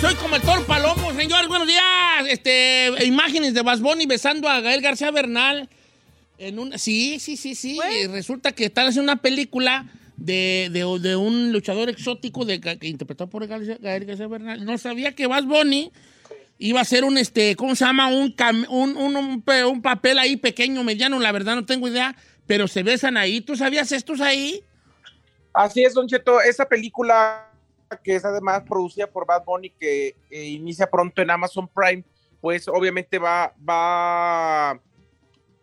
Soy como el toro palomo, señores, buenos días. Este, imágenes de Bas Bunny besando a Gael García Bernal. En un, sí, sí, sí, sí. Eh, Resulta que están haciendo una película de, de- de un luchador exótico de, que interpretado por Gael, Gael García Bernal. No sabía que Bas Bunny iba a ser un, este, ¿cómo se llama? Un, cam- un, un, un un papel ahí pequeño, mediano, la verdad no tengo idea, pero se besan ahí. ¿Tú sabías estos ahí? Así es, Don Cheto, esa película que es además producida por Bad Bunny, que eh, inicia pronto en Amazon Prime, pues obviamente va, va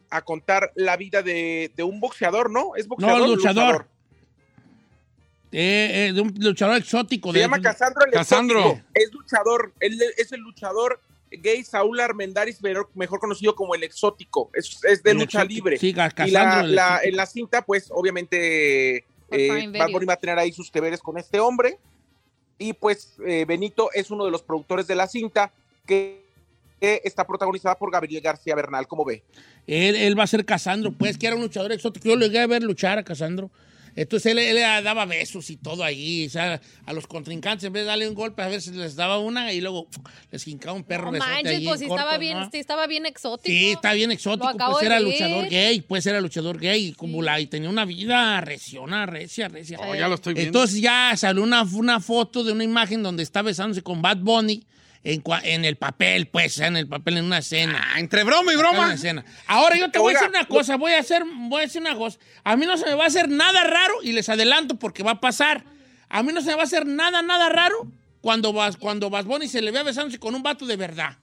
a contar la vida de, de un boxeador, ¿no? Es boxeador. No, luchador. Eh, eh, de un luchador exótico. Se de llama Casandro el Casandro. Exótico. Es luchador, él es el luchador gay Saúl Armendáriz, mejor, mejor conocido como el exótico. Es, es de El lucha exótico. libre. Sí, Ca- y Casandro, la, en la cinta, pues obviamente eh, Bad. Bunny va a tener ahí sus deberes con este hombre. Y pues eh, Benito es uno de los productores de la cinta que, está protagonizada por Gabriel García Bernal, como ve. Él, él va a ser Casandro, pues, que era un luchador exótico. Yo lo llegué a ver luchar a Casandro. Entonces él, él le daba besos y todo ahí, o sea, a los contrincantes, en vez de darle un golpe, a veces les daba una y luego les hincaba un perro No besote manches, ahí pues corto, estaba bien, ¿no? estaba bien exótico. Sí, está bien exótico, pues de era luchador gay, pues era luchador gay, como la, y tenía una vida reciona, recia, recia. Oh, ya lo estoy viendo. Entonces ya salió una, una foto de una imagen donde está besándose con Bad Bunny en, el papel, pues, en el papel, en una escena. Ah, entre broma y Acá en broma. la escena. Ahora yo te voy a decir una cosa, voy a hacer, voy a decir una cosa. A mí no se me va a hacer nada raro y les adelanto porque va a pasar. A mí no se me va a hacer nada, nada raro cuando vas, cuando Bad Bunny se le vea besándose con un vato de verdad.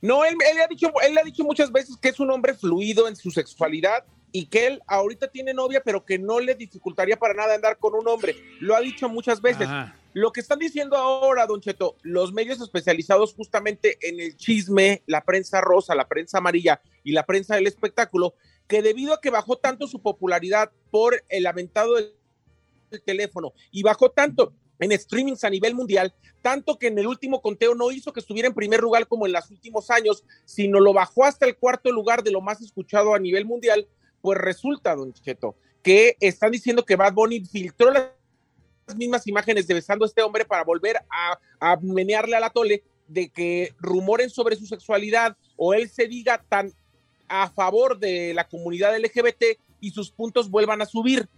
No, él, él ha dicho, él ha dicho muchas veces que es un hombre fluido en su sexualidad y que él ahorita tiene novia, pero que no le dificultaría para nada andar con un hombre. Lo ha dicho muchas veces. Ajá. Lo que están diciendo ahora, Don Cheto, los medios especializados justamente en el chisme, la prensa rosa, la prensa amarilla y la prensa del espectáculo, que debido a que bajó tanto su popularidad por el aventado del teléfono y bajó tanto en streamings a nivel mundial, tanto que en el último conteo no hizo que estuviera en primer lugar como en los últimos años, sino lo bajó hasta el cuarto lugar de lo más escuchado a nivel mundial, pues resulta, Don Cheto, que están diciendo que Bad Bunny filtró las mismas imágenes de besando a este hombre para volver a, a menearle a la tole de que rumoren sobre su sexualidad o él se diga tan a favor de la comunidad LGBT y sus puntos vuelvan a subir.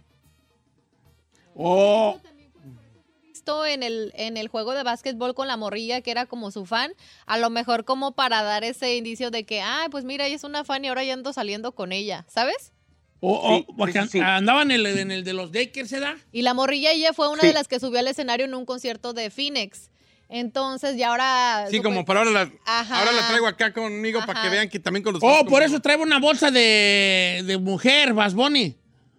Oh, Visto en el, en el juego de básquetbol con la morrilla que era como su fan, a lo mejor como para dar ese indicio de que, ah, pues mira, ella es una fan y ahora ya ando saliendo con ella, ¿sabes? Sí, porque sí, sí, sí. andaban en el, en el de los Dakers, ¿se da? Y la morrilla ella fue una Sí. de las que subió al escenario en un concierto de Phoenix. Entonces, ya ahora... Sí, como para ahora la, Ajá. ahora la traigo acá conmigo para que vean que también con los Oh, por eso traigo una bolsa de, de mujer, Bad Bunny.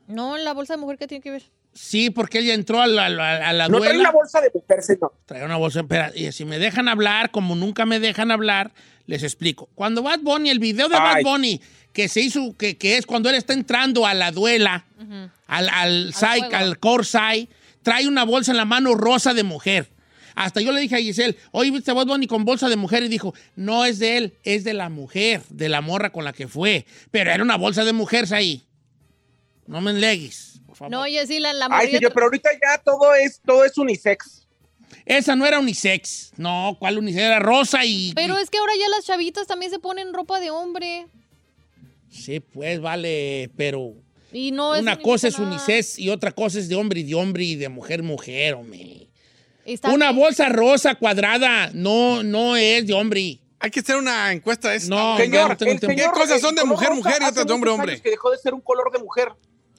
No, la bolsa de mujer que tiene que ver. Sí, porque ella entró a la, a la- a la No trae una bolsa de mujer, señor. Trae una bolsa, espera, y si me dejan hablar, como nunca me dejan hablar, les explico. Cuando Bad Bunny, el video de Ay. Bad Bunny, que se hizo, que, que es cuando él está entrando a la duela, al, al, Sai- fuego. al Corsai, trae una bolsa en la mano rosa de mujer. Hasta yo le dije a Giselle, oye, ¿viste a Bad Bunny con bolsa de mujer? Y dijo, no es de él, es de la mujer, de la morra con la que fue. Pero era una bolsa de mujer ahí. No me enlegues, por favor. No, oye, sí, la, la Ay, señor, pero ahorita ya todo es, todo es unisex. Esa no era unisex. No, ¿cuál unisex? Era rosa y... Pero y- es que ahora ya las chavitas también se ponen ropa de hombre. Sí, pues vale, pero Y no es una cosa es nada. unisex y otra cosa es de hombre y de hombre y de mujer mujer, hombre. Está Una bien. bolsa rosa cuadrada no, no es de hombre. Hay que hacer una encuesta de esta. No, Señor, no tengo el tiempo. señor- ¿Qué cosas el son de mujer, rosa mujer y otras de hombre, hombre? Que dejó de ser un color de mujer.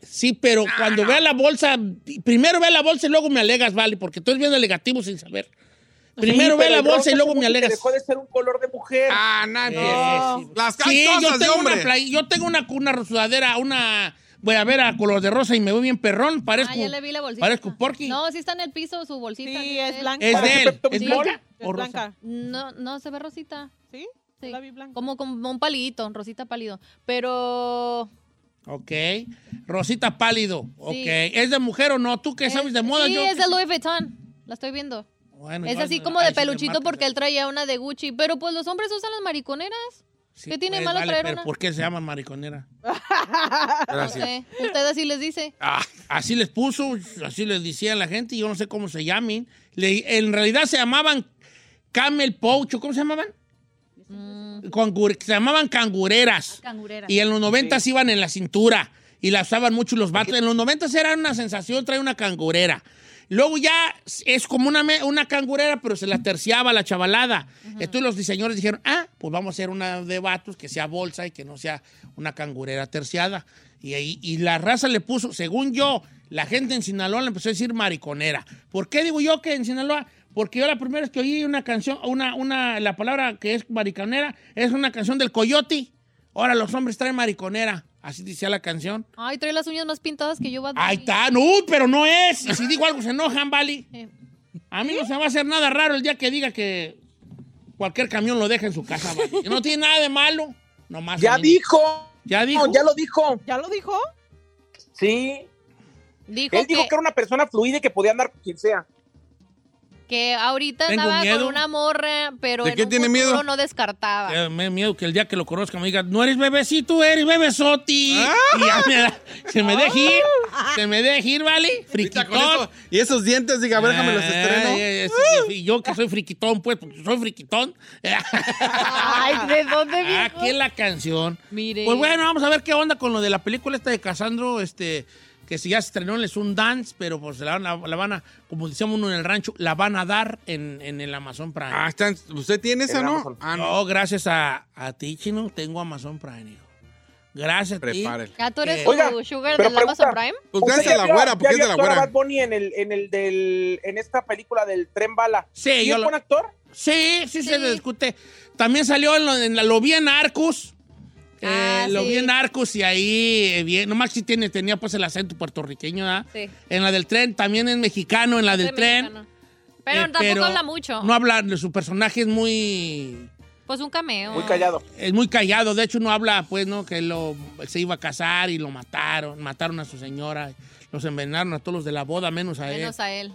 Sí, pero cuando vea la bolsa, primero ve la bolsa y luego me alegas, vale, porque tú eres bien negativo sin saber. Primero Sí, ve la bolsa y luego me alegas. Dejó de ser un color de mujer. Ah, nadie. Eh, Las Sí, yo cosas de tengo una hombre. play- yo tengo una, una sudadera, una voy a ver a color de rosa y me voy bien perrón, parezco Ah, ya le vi la bolsita. parezco Porky. No, sí está en el piso su bolsita. Sí, sí, es blanca. es de él, es blanca Es o rosa? blanca. No, no, se ve rosita. ¿Sí? Sí. La vi blanca. Como, como un palito, rosita pálido. Pero. Ok. Rosita pálido. Ok. Sí. ¿Es de mujer o no? ¿Tú qué sabes de moda? Sí, Yo- es de Louis Vuitton. La estoy viendo. Bueno, es así como de sí, peluchito porque él traía una de Gucci. Pero pues los hombres usan las mariconeras. Sí, ¿Qué tiene pues, malo vale, traer pero una? ¿Por qué se llaman mariconera? No Gracias. sé. Usted así les dice. Ah, así les puso, así les decía la gente, y yo no sé cómo se llamen. Le- en realidad se llamaban camel poucho, ¿cómo se llamaban? Cangur- se llamaban cangureras. Cangurera. Y en los 90 iban en la cintura y la usaban mucho los vatos. En los 90 era una sensación traer una cangurera. Luego ya es como una, una cangurera, pero se la terciaba la chavalada. Entonces los diseñadores dijeron, ah, pues vamos a hacer una de vatos que sea bolsa y que no sea una cangurera terciada. Y, ahí, y la raza le puso, según yo, la gente en Sinaloa le empezó a decir mariconera. ¿Por qué digo yo que en Sinaloa? Porque yo la primera vez que oí una canción, una, una, la palabra que es mariconera, es una canción del coyote. Ahora los hombres traen mariconera. Así decía la canción. Ay, trae las uñas más pintadas que yo. Bad Ahí Bunny. está. No, pero no es. Y si digo algo se enojan, ¿vale? Eh, A mí no se va a hacer nada raro el día que diga que cualquier camión lo deja en su casa, no tiene nada de malo. Nomás Ya dijo. Ya dijo. No, ya lo dijo. ¿Ya lo dijo? Sí. Dijo, Él dijo que, que era una persona fluida y que podía andar con quien sea. Que ahorita Tengo andaba miedo. con una morra, pero ¿De en qué un tiene futuro miedo? no descartaba. Eh, Me da miedo que el día que lo conozca me diga, no eres bebecito, eres bebesoti. Ah. Y ya me da- se me deje ir. Se me deje ir, ¿vale? Ahorita Friquitón. eso- y esos dientes, diga, a ver, déjame los Ay, estreno. ay, yo que soy friquitón, pues, porque soy friquitón. Ay, ¿de dónde viejo? Aquí es la canción. Mire. Pues bueno, vamos a ver qué onda con lo de la película esta de Casandro, este, que si ya se estrenó en un dance, pero pues la van, a, la van a, como decíamos uno en el rancho, la van a dar en, en el Amazon Prime. Ah, están- ¿usted tiene esa, no? Ah, no. no, gracias a, a ti, Chino, tengo Amazon Prime, hijo. Gracias. Prepárele. ¿Ya tú eres Eh, Oiga, sugar del Amazon. Prime? Pues ¿Usted gracias a la güera, porque es de la güera. Bad Bunny en, el, en, el del, en esta película del Tren Bala. Sí, yo es lo- buen actor? Sí, sí, se Sí. discute. También salió en, lo, en la, lo vi en Arcus. Eh, lo vi en Arcus y ahí, eh, bien, nomás sí tiene, tenía pues el acento puertorriqueño, ¿verdad? Sí. En la del tren, también es mexicano, en la del Soy tren. Pero Eh, tampoco habla mucho. No habla, su personaje es muy, Pues un cameo. Muy callado. es muy callado. De hecho, no habla, pues, ¿no? Que lo, se iba a casar y lo mataron, mataron a su señora, los envenenaron a todos los de la boda, menos a él. Menos a él.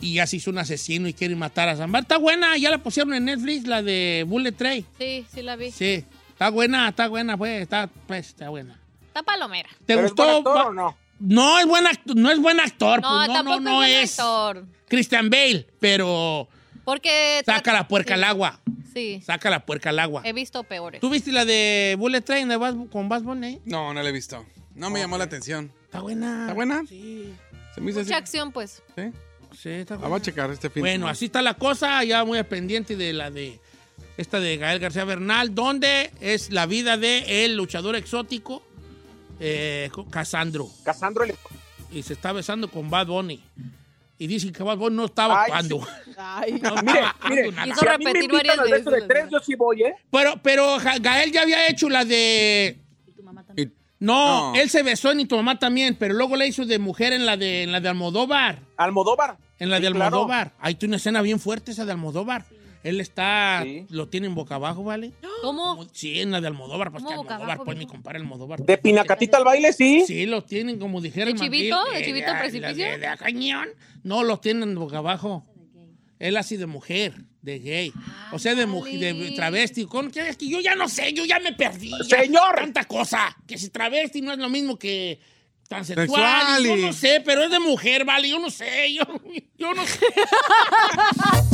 Y ya se hizo un asesino y quiere matar a Zambar. Está buena, ya la pusieron en Netflix, la de Bullet Train. Sí, sí la vi. Sí, está buena, está buena, pues, está, pues, está buena. Está palomera. ¿Te ¿Pero es gustó? buen actor o no? No es buen actor, no es buen actor, No, pues, no, tampoco no, no es, buen es actor. Christian Bale, pero Porque... saca la puerca sí, al agua, Sí, saca la puerca al agua. he visto peores. ¿Tú viste la de Bullet Train de Bas- con Bass Bunny? No, no la he visto. No me llamó la atención. Está buena. ¿Está buena? Sí, Se me hizo así. Mucha acción, pues. ¿Sí? sí, está La buena. voy a checar este fin. Bueno, así está la cosa, ya muy pendiente de la de esta de Gael García Bernal, donde es la vida de el luchador exótico eh, Casandro. Casandro el... Y se está besando con Bad Bunny. Y dicen que Bad Bunny no estaba Ay, actuando. Ay, No Mire. Hizo si a mí me invitan de tres, yo sí voy, ¿eh? Pero, pero Gael ya había hecho la de... Y- No, No. él se besó en y tu mamá también, pero luego le hizo de mujer en la de, en la de Almodóvar. Almodóvar. En la Sí, de claro. Almodóvar. Hay una escena bien fuerte esa de Almodóvar. Él está, Sí. lo tiene en boca abajo, ¿vale? ¿Cómo? Como- Sí, en la de Almodóvar, pues ¿Cómo que boca Almodóvar, abajo, pues mi compadre Almodóvar. De Pinacatita al baile, sí. Sí, lo tienen como dijera ¿De el chivito? mandil. ¿De Eh, chivito precipicio? De, de, de cañón. No, lo tienen boca abajo. Él así de mujer, de gay. o sea, de mujer, de travesti. Con, que, es que yo ya no sé, yo ya me perdí. ya. Señor. Tanta cosa. Que si travesti no es lo mismo que transexual. Sexual Yo no sé, pero es de mujer, vale. Yo no sé, yo, yo no sé.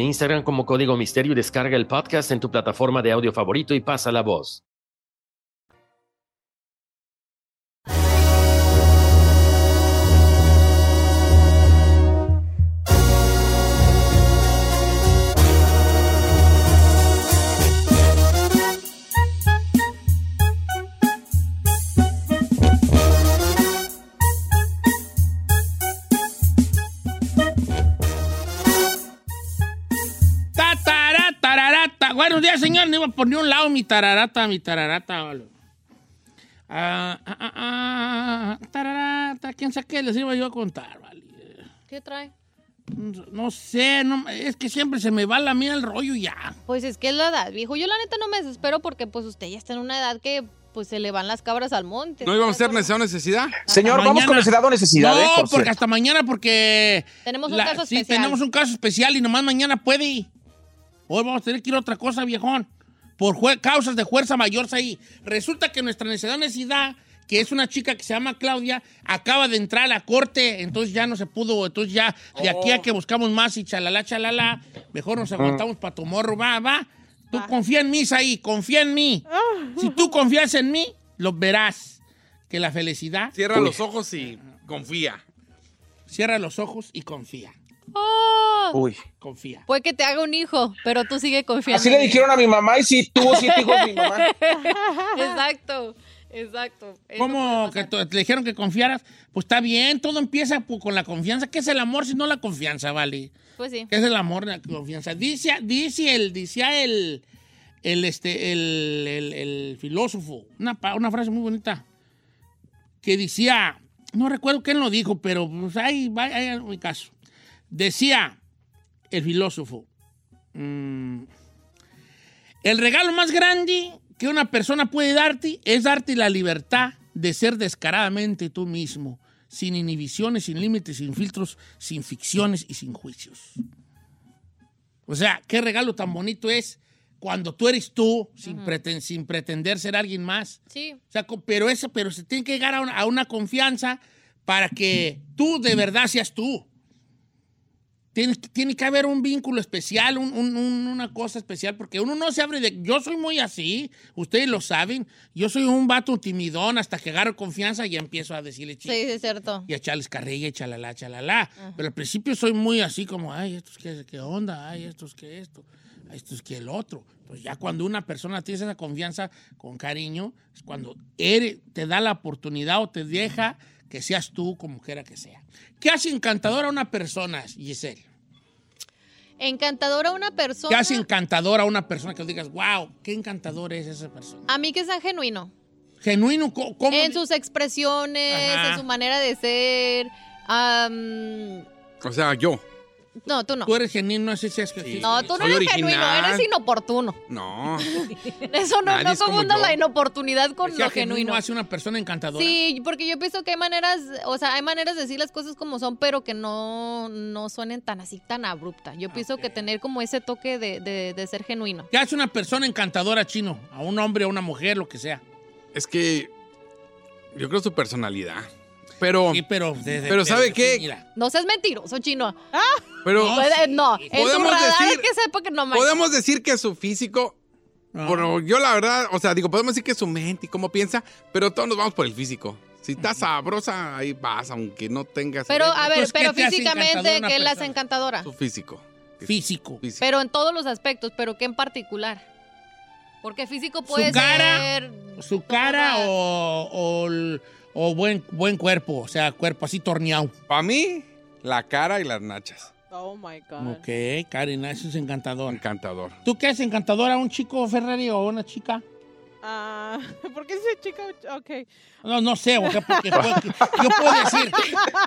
Instagram como Código Misterio y descarga el podcast en tu plataforma de audio favorito y pasa la voz. Buenos días, señor. No iba a poner un lado mi tararata, mi tararata. vale. Ah, ah, ah, ah, tararata. ¿Quién sabe qué les iba yo a contar? Vale. ¿Qué trae? No sé, no, es que siempre se me va la mía el rollo ya. Pues es que es la edad, viejo. Yo la neta no me desespero porque pues usted ya está en una edad que pues se le van las cabras al monte. ¿No íbamos a hacer necesidad o necesidad? Señor, vamos mañana. con necesidad o necesidad. ¿eh? No, Por porque cierto. hasta mañana, porque. Tenemos un la- caso sí, especial. tenemos un caso especial y nomás mañana puede ir. Hoy vamos a tener que ir a otra cosa, viejón. Por causas de fuerza mayor ahí. Resulta que nuestra necesidad necesidad, que es una chica que se llama Claudia, acaba de entrar a la corte, entonces ya no se pudo, entonces ya de aquí Oh. a que buscamos más y chalala, chalala, mejor nos aguantamos para tu morro, va, va. Tú confía en mí, ahí, confía en mí. Si tú confías en mí, lo verás. Que la felicidad Cierra los ojos y confía. Cierra los ojos y confía. ¡Oh! Uy. Confía. Puede que te haga un hijo, pero tú sigue confiando. Así le dijeron a mi mamá y sí, tuvo siete hijos mi mamá. Exacto, exacto. ¿Cómo que te dijeron que confiaras? Pues está bien, todo empieza con la confianza. ¿Qué es el amor si no la confianza, vale? Pues sí. ¿Qué es el amor, la confianza? Dice, dice el, dice el, el, este, el, el- el filósofo, una, una frase muy bonita, que decía, no recuerdo quién lo dijo, pero pues ahí va, ahí en mi caso. Decía el filósofo, mm, el regalo más grande que una persona puede darte es darte la libertad de ser descaradamente tú mismo, sin inhibiciones, sin límites, sin filtros, sin ficciones y sin juicios. O sea, qué regalo tan bonito es cuando tú eres tú, sin, preten- sin pretender ser alguien más. Sí. O sea, co- pero eso, pero se tiene que llegar a una, a una confianza para que tú de verdad seas tú. Tiene, tiene que haber un vínculo especial, un- un- un- una cosa especial, porque uno no se abre de... Yo soy muy así, ustedes lo saben. Yo soy un vato timidón hasta que agarro confianza y empiezo a decirle Sí, sí, es cierto. y a echarles carrilla y chalala, chalala. Pero al principio soy muy así como, ay, esto es que, qué onda, ay, esto es que esto, ay, esto es que el otro. Pues ya cuando una persona tiene esa confianza con cariño, es cuando eres, te da la oportunidad o te deja que seas tú como quiera que sea. ¿Qué hace encantadora a una persona, Giselle? Encantadora una persona. ¿Qué hace encantadora a una persona que digas, wow, qué encantador es esa persona? A mí que sea genuino. Genuino, ¿cómo? En sus expresiones, Ajá. en su manera de ser. O sea, yo. No, tú no. Tú eres genuino, así es que No, tú no eres genuino, original. eres inoportuno. No. Eso no, Nadie no es como confunda la inoportunidad con lo genuino. hace una persona encantadora. Sí, porque yo pienso que hay maneras, o sea, hay maneras de decir las cosas como son, pero que no, no suenen tan así, tan abrupta. Yo pienso que tener como ese toque de, de- de ser genuino. ¿Qué hace una persona encantadora chino? A un hombre, a una mujer, lo que sea. Es que yo creo su personalidad. Pero, Sí, pero... de- de- Pero ¿sabe de- qué? Mira, No seas mentiroso, chino. pero No, Puede- no, en tu Podemos radar decir- que sepa que no podemos decir que su físico. no. Bueno, yo la verdad, o sea, digo, podemos decir que su mente y cómo piensa, pero todos nos vamos por el físico. Si estás sabrosa, ahí vas, aunque no tengas Pero, a ver, Entonces, ¿qué pero físicamente, ¿qué la hace persona? encantadora? su físico. físico. Físico. Pero en todos los aspectos, pero ¿qué en particular? Porque físico puede Su cara, ser... su cara o, o, el- o buen, buen cuerpo, o sea, cuerpo así torneado. Para mí, la cara y las nachas. Oh my God. Ok, Karina, eso es encantador. Encantador. ¿Tú qué haces encantadora? ¿Un chico Ferrari o una chica? Ah, ¿Por qué dice chica? Ok. No, no sé, porque yo puedo decir.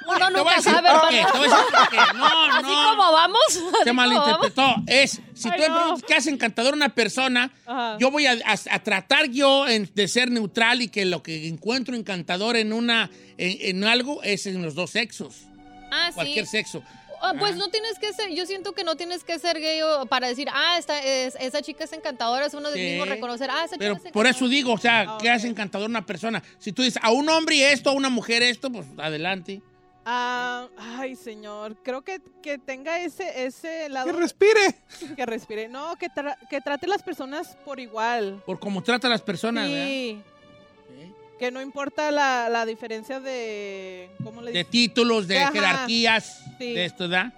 Uno a nunca decir sabe, qué, hermano. te voy a decir por qué. No, Así no. como vamos. Se como vamos. malinterpretó. Es, si tú Ay, me no. preguntas qué hace encantador una persona, Ajá. yo voy a, a- a tratar yo en- de ser neutral y que lo que encuentro encantador en una en, en algo es en los dos sexos, Ah, sí. cualquier sexo. Ah, pues Ah. no tienes que ser, yo siento que no tienes que ser gay o- para decir, ah, esta, es, esa chica es encantadora, es uno del Sí. mismo reconocer, ah, esa Pero chica es por eso digo, o sea, Ah, ¿qué ok. hace encantador una persona? Si tú dices a un hombre esto, a una mujer esto, pues adelante. Ah, ay, señor. Creo que, que tenga ese, ese lado. Que respire. que respire. No, que, tra- que trate las personas por igual. Por cómo trata a las personas. Sí. Que no importa la, la diferencia de. ¿Cómo le De títulos, de Ajá. jerarquías, Sí. de esto, ¿verdad?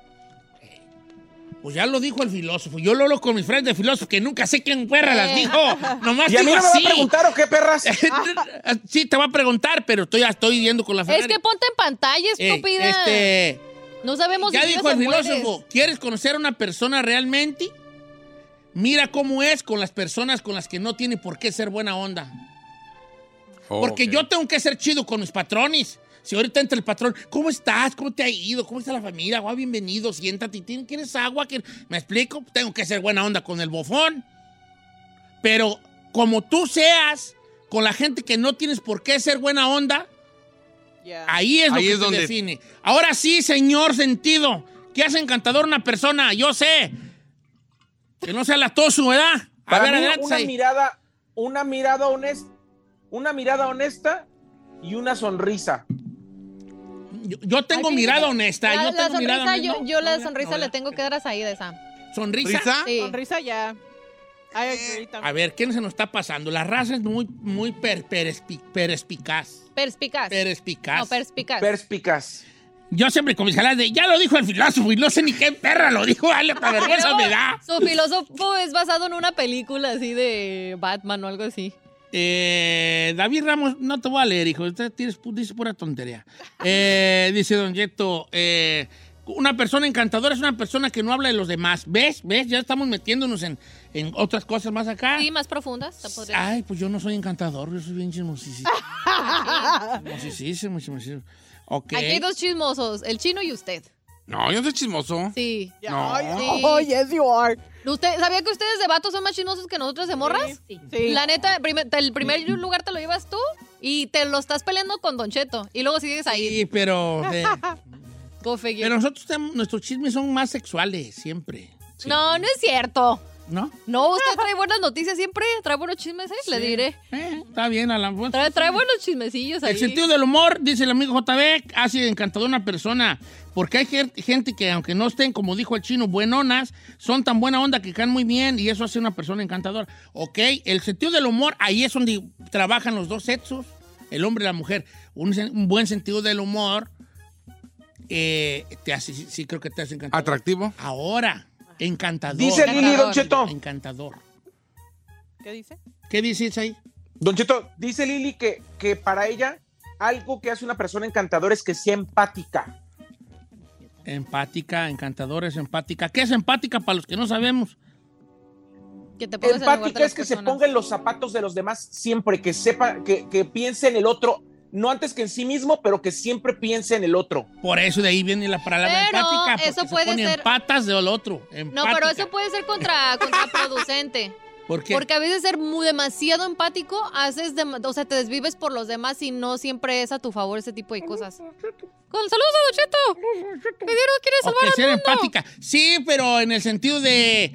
Pues ya lo dijo el filósofo. Yo lo hablo con mis friends de filósofo que nunca sé quién perra las Eh. dijo. Nomás ¿Y a mí digo no me va así. a preguntar o qué, perras? sí, te va a preguntar, pero estoy, ya estoy yendo con la Es Ferrari. que ponte en pantalla, Eh, estúpida. este, no sabemos ya si dijo el mueres. filósofo, ¿quieres conocer a una persona realmente? Mira cómo es con las personas con las que no tiene por qué ser buena onda. Porque Ok. yo tengo que ser chido con mis patrones. Si ahorita entra el patrón, ¿cómo estás? ¿Cómo te ha ido? ¿Cómo está la familia? Guau, bienvenido, siéntate. ¿Tien- ¿Quieres agua? ¿Quieres- ¿Me explico? Tengo que ser buena onda con el bofón. Pero como tú seas con la gente que no tienes por qué ser buena onda, ahí es lo Ahí que es te donde- define. Ahora sí, señor sentido, ¿qué hace encantador una persona? Yo sé. Que no sea la tosu, ¿verdad? A Para ver, mí, adelante. una mirada, una mirada honesta, una mirada honesta y una sonrisa. Yo, yo tengo mirada honesta. La, yo la tengo mirada sonrisa, yo, honesta. yo la No, sonrisa no, le tengo que dar a Said esa. ¿Sonrisa? ¿Risa? Sí. Sonrisa ya. Agree también. A ver, ¿qué se nos está pasando? La raza es muy, muy per- perespi- perespicaz. Perspicaz. Perespicaz. No, perspicaz. Perspicaz. Yo siempre con mis jaladas de, ya lo dijo el filósofo y no sé ni qué perra lo dijo, dale, hasta vergüenza me da. Su filósofo es basado en una película así de Batman o algo así. Eh, David Ramos, no te voy a leer, hijo, usted dice pura tontería. Eh, dice Don Yeto, eh, una persona encantadora es una persona que no habla de los demás. ¿Ves? ¿Ves? Ya estamos metiéndonos en, en otras cosas más acá. Sí, más profundas. Ay, pues yo no soy encantador, yo soy bien chismosísimo. Chismosísimo, chismosísimo. Ok. Aquí hay dos chismosos, el chino y usted. No, yo soy chismoso. Sí. No. Sí. Oh, yes, you are. ¿Usted sabía que ustedes de vatos son más chismosos que nosotros de morras? Sí. Sí. La neta, primer- el primer lugar te lo llevas tú y te lo estás peleando con Don Cheto. Y luego sigues ahí. Sí, pero, eh, pero nosotros tenemos- nuestros chismes son más sexuales, siempre. No, no es cierto. ¿No? No, usted trae buenas noticias siempre. Trae buenos chismes, ¿eh? Le diré. Eh, está bien, Alan. Trae, trae buenos chismecillos ahí. El sentido del humor, dice el amigo JB, hace encantador a una persona. Porque hay gen- gente que, aunque no estén, como dijo el chino, buenonas, son tan buena onda que caen muy bien y eso hace una persona encantadora. Ok, el sentido del humor, ahí es donde trabajan los dos sexos, el hombre y la mujer. Un, buen sentido del humor eh, te hace, sí, sí creo que te hace encantador. Atractivo. Ahora, encantador. Dice Lili Don Cheto. Encantador. ¿Qué dice? ¿Qué dices ahí? Don Cheto, dice Lili que, que para ella algo que hace una persona encantadora es que sea empática. Empática, encantadora, es empática. ¿Qué es empática para los que no sabemos? Que te Empática es que se ponga en los zapatos de los demás siempre, que sepa, que, que piense en el otro, no antes que en sí mismo, pero que siempre piense en el otro. Por eso de ahí viene la palabra Pero empática. porque eso se puede pone ser- en patas del otro. No, pero eso puede ser contra, contraproducente. ¿Por qué? Porque a veces ser muy demasiado empático haces, dem- o sea, te desvives por los demás y no siempre es a tu favor ese tipo de cosas. Con saludos a Don Cheto. Quiere salvar al ser mundo. empática. Sí, pero en el sentido de.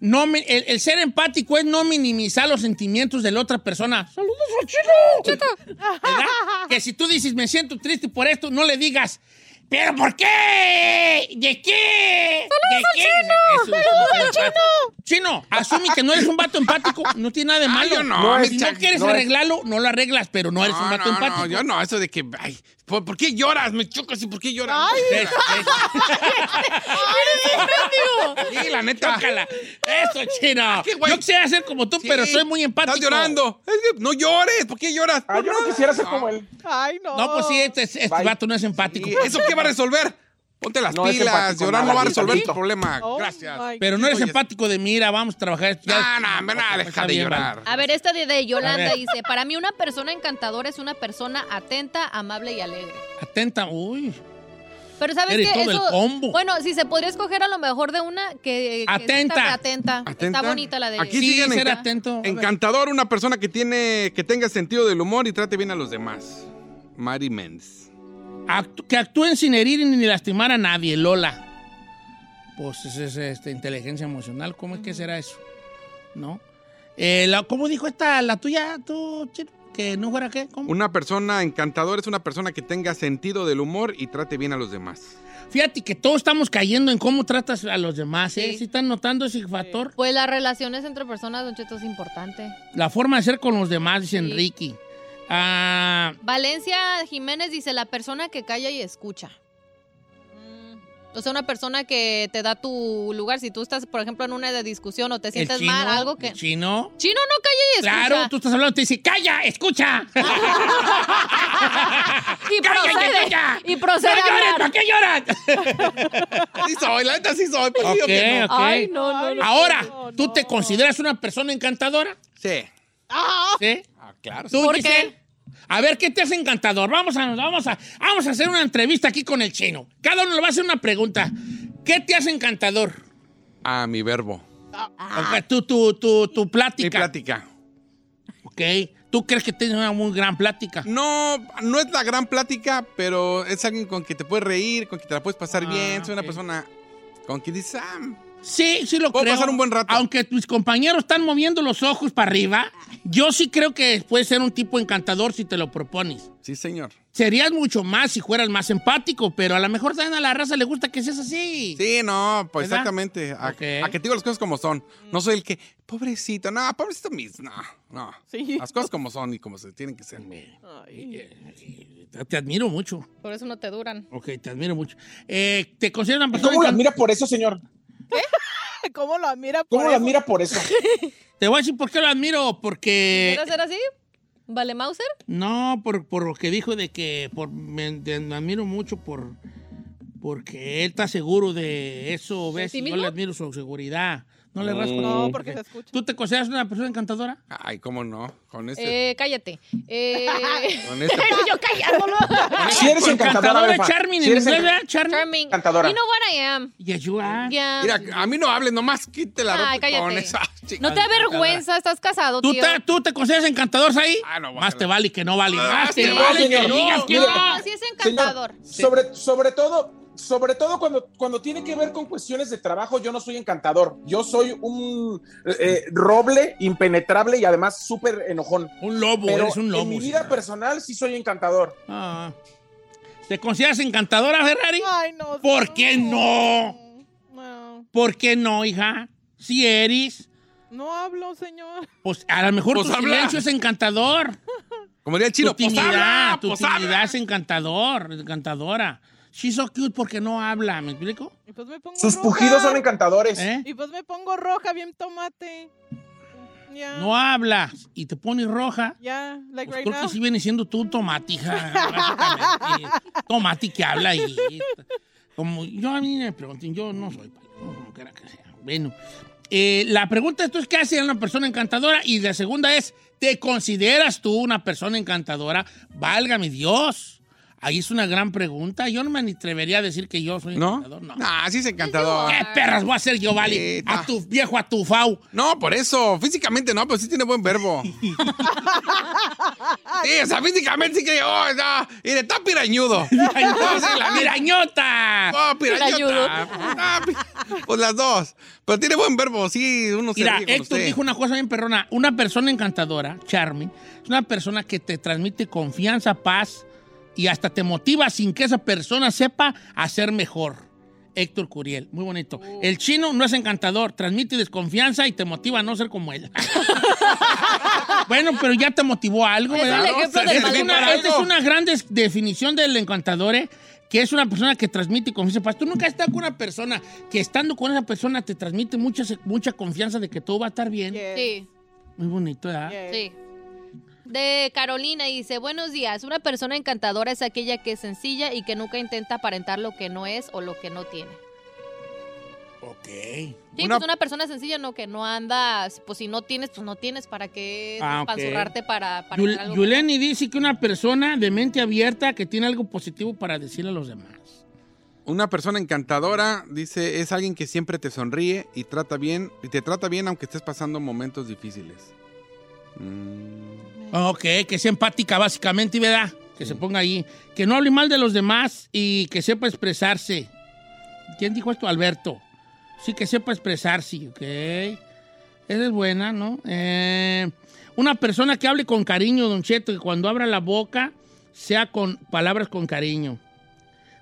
No, el, el ser empático es no minimizar los sentimientos de la otra persona. ¡Saludos al chino! ¿Verdad? Que si tú dices, me siento triste por esto, no le digas, ¿pero por qué? ¿De qué? ¿De qué? Eso es un ser empático. Chino, asume que no eres un vato empático, no tiene nada de Ah, malo. yo no, si no quieres no es- arreglarlo, no lo arreglas, pero no eres un vato no, empático. no, yo no, eso de que, ay, ¿por, por qué lloras? Me chocas y ¿por qué lloras? ¿Ves? ¿Ves? Sí, la neta. Chócala. Eso, chino. qué güey. Yo quisiera ser como tú, Sí, pero soy muy empático. Estás llorando. Es que no llores, ¿por qué lloras? Ah, yo no quisiera ser como él. Ay, no. No, pues sí, este, este vato no es empático. ¿Y ¿Eso qué va a resolver? Ponte las No pilas, llorar no va a resolver tu problema. Oh, Gracias. Pero no eres empático de mira, vamos a trabajar. No, no, no, Está deja de llorar. A ver, esta de, de Yolanda dice, para mí una persona encantadora es una persona atenta, amable y alegre. Atenta, uy. Pero ¿sabes Eres qué? todo el Eso, combo. bueno, si se podría escoger a lo mejor de una que... que Atenta. está atenta. ¿Atenta? Está bonita la de... Aquí Sí, siguen ser atento. Encantador, una persona que tiene, que tenga sentido del humor y trate bien a los demás. Mari Méndez. Actu- que actúen sin herir ni lastimar a nadie, Lola. Pues es, es, este, inteligencia emocional. ¿Cómo es que será eso? ¿No? Eh, la- ¿Cómo dijo esta, la tuya, tú, Chino? ¿Que no fuera qué? ¿Cómo? Una persona encantadora es una persona que tenga sentido del humor y trate bien a los demás. Fíjate que todos estamos cayendo en cómo tratas a los demás, ¿eh? Sí. ¿Sí están notando ese factor? Pues las relaciones entre personas, Don Cheto, es importante. La forma de ser con los demás, dice Sí. Enrique. Ah, Valencia Jiménez dice, la persona que calla y escucha. Mm, O sea, una persona que te da tu lugar. Si tú estás, por ejemplo, en una de discusión o te sientes chino, mal, algo que... chino. Chino no calla y escucha. Claro, tú estás hablando, te dice, ¡calla, escucha! Y ¡Cállate, procede, calla! y procede ¡No llores. ¿para qué lloras? Sí soy, la neta sí soy. pues, sí o Ok, que no. Ay, no, no, no. Ahora, no, ¿tú no. te consideras una persona encantadora? Sí. ¿Sí? Ah, claro. ¿Tú, ¿Por Giselle? qué? A ver, ¿qué te hace encantador? Vamos a, vamos, a, vamos a hacer una entrevista aquí con el chino. Cada uno le va a hacer una pregunta. ¿Qué te hace encantador? Ah, mi verbo. Ok, tu, tu, tu, tu Mi plática. plática. Ok. ¿Tú crees que tienes una muy gran plática? No, no es la gran plática, pero es alguien con que te puedes reír, con que te la puedes pasar Ah, bien. Soy una persona con que dices, ah, Sí, sí lo Puedo creo. pasar un buen rato. Aunque tus compañeros están moviendo los ojos para arriba, yo sí creo que puedes ser un tipo encantador si te lo propones. sí, señor. Serías mucho más si fueras más empático, pero a lo mejor también a la raza le gusta que seas así. Sí, no, pues ¿Verdad? exactamente. A, Ok. a que te digo las cosas como son. No soy el que, pobrecito, no, pobrecito mis, no, no. Sí. Las cosas como son y como se tienen que ser. Ay. Te, te admiro mucho. Por eso no te duran. Ok, te admiro mucho. Eh, ¿Te consideras una persona ¿Cómo la encan- mira por eso, señor? ¿Cómo lo admira por ¿Cómo eso? mira por eso? Te voy a decir por qué lo admiro. Porque. ¿Quieres ser así? ¿Vale, Mauser? No, por, por lo que dijo de que por, me, admiro mucho por porque él está seguro de eso, ¿ves? sí Yo le admiro su seguridad. No le rasco. No, porque se escucha. ¿Tú te consideras una persona encantadora? Ay, cómo no, con ese. Eh, cállate. Eh, con ese. yo callándolo. Si eres encantadora, charming Si eres. Charming. Charming. Encantadora. You know what I am. Yes, you are. Yeah. Mira, a mí no hables, nomás quite la ropa Ay, cállate. con esa. chica. No te avergüenza, estás casado, ¿Tú tío. te, ¿Tú te consideras encantador ahí? Ah, no, Más te vale que no vale. Ah, Más te vale que digas que no. No, sí es encantador. Señor, sobre, sobre todo, sobre todo cuando, cuando tiene que ver con cuestiones de trabajo, yo no soy encantador. Yo soy un eh, roble impenetrable y además súper enojón. Un lobo, Pero eres un lobo. en mi vida señor. personal sí soy encantador. Ah. ¿Te consideras encantadora, Ferrari? Ay, no. ¿Por qué no? No, ¿Por qué no, hija? Si eres, no hablo, señor. pues a lo mejor Pues tu habla. silencio es encantador. Como diría el chino, tu pues timidez, habla, tu pues timidez es encantador, encantadora. She's so cute porque no habla, ¿me explico? Y pues me pongo Sus roja. pujidos son encantadores. ¿Eh? Y pues me pongo roja, bien tomate. No hablas y te pones roja. Ya, like Pues right creo now. que sí viene siendo tú básicamente. tomate que habla y... Como yo a mí me pregunten, yo no soy payaso, como quiera que sea. Bueno, eh, la pregunta esto es ¿qué hace una persona encantadora? Y la segunda es, ¿te consideras tú una persona encantadora? Válgame Dios. Ahí es una gran pregunta. Yo no me atrevería a decir que yo soy ¿No? encantador. No. Ah, sí es encantador. ¿Qué perras voy a hacer yo, vale? A tu viejo atufau. No, por eso. Físicamente no, pero sí tiene buen verbo. sí, o sea, físicamente sí que. Oh, no. Mire, está pirañudo. No, sí, la- ¡Mirañota! Oh, pirañota. Ah, pi- pues las dos. Pero tiene buen verbo, sí, uno se Mira, Héctor usted. dijo una cosa bien perrona. Una persona encantadora, charming, es una persona que te transmite confianza, paz y hasta te motiva sin que esa persona sepa hacer mejor. Héctor Curiel, muy bonito. El chino no es encantador, transmite desconfianza y te motiva a no ser como él. bueno, pero ya te motivó a algo, ¿verdad? Esta es una- preparado. esta es una gran des- definición del encantador, ¿eh? que es una persona que transmite confianza. Pues tú nunca has estado con una persona que estando con esa persona te transmite mucha, mucha confianza de que todo va a estar bien. Yes, Sí, Muy bonito, ¿verdad? yes. sí. De Carolina dice, buenos días, una persona encantadora es aquella que es sencilla y que nunca intenta aparentar lo que no es o lo que no tiene. Ok. Sí, Una- pues una persona sencilla, no, que no anda, pues si no tienes, pues no tienes, ¿para qué Ah, para, para Yul- algo? Yuleni dice que una persona de mente abierta que tiene algo positivo para decirle a los demás. Una persona encantadora, dice, es alguien que siempre te sonríe y trata bien, y te trata bien aunque estés pasando momentos difíciles. Mm, Ok, que sea empática básicamente, ¿verdad? Que se ponga ahí. Que no hable mal de los demás y que sepa expresarse. ¿Quién dijo esto? Alberto. Sí, que sepa expresarse, ok. Esa es buena, ¿no? Eh, una persona que hable con cariño, Don Cheto, que cuando abra la boca sea con palabras con cariño.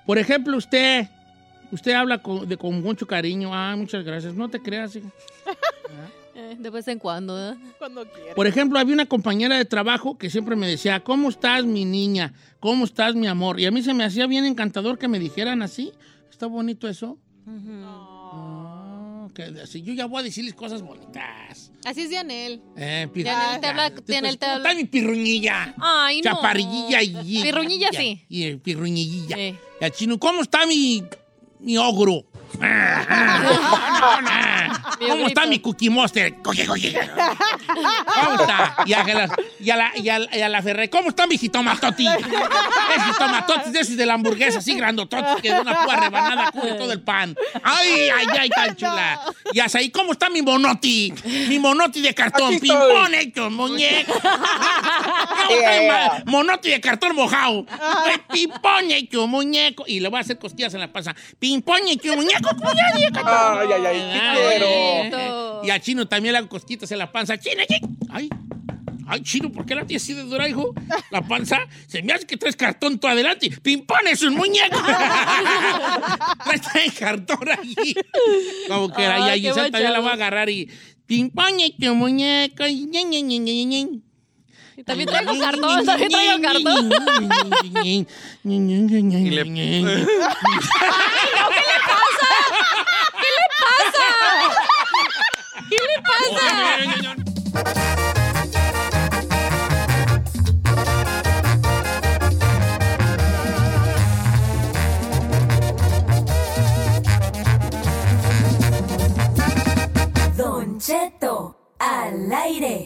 Por ejemplo, usted, usted habla con, de, con mucho cariño. Ah, muchas gracias. No te creas, hija. Eh, de vez en cuando, ¿eh? Cuando quieras. Por ejemplo, había una compañera de trabajo que siempre me decía, ¿cómo estás, mi niña? ¿Cómo estás, mi amor? Y a mí se me hacía bien encantador que me dijeran así. Está bonito eso. Ah, que así, yo ya voy a decirles cosas bonitas. Así es Dianel. Eh, Dianel te habla- Dianel te ¿cómo habla- está mi pirruñilla? Ay, no. Chaparrillilla y... Pirruñilla, y- sí. Y el pirruñilla. Sí. Y al chino, ¿cómo está mi, mi ogro? ¿Cómo está mi cookie monster? ¿Cómo está? Y a la, y a la, y a la, y a la Ferré, ¿cómo está mi jitomatoti? Es jitomatoti de esos de la hamburguesa, así grandototes, que de una púa rebanada cubre todo el pan. ¡Ay, ay, ay, tan chula! Y hasta ahí, ¿cómo está mi monoti? Mi monoti de cartón, ping-pong hecho, muñeco. ¿Cómo está mi ma- monoti de cartón mojado? Ping-pong hecho, muñeco. Y le voy a hacer costillas en la panza. Ping-pong hecho, muñeco. Ay, ay, ay, Ah, qué quiero. Y a Chino también le hago cosquitas en la panza. ¡Chino, chino! ¡Ay! ¡Ay, Chino! ¿Por qué la tienes así de dura, hijo? La panza. Se me hace que traes cartón tú adelante. ¡Pimpón es un muñeco! traes cartón ahí. Como que ahí, Ay, ahí qué Giselle también la va a agarrar y... ¡Pimpón es un muñeco! y ñe, ñe, ñe, ñe, ñe. Y También traigo cartón, también traigo cartón. Y le- ¿Qué le pasa? Don Cheto, al aire.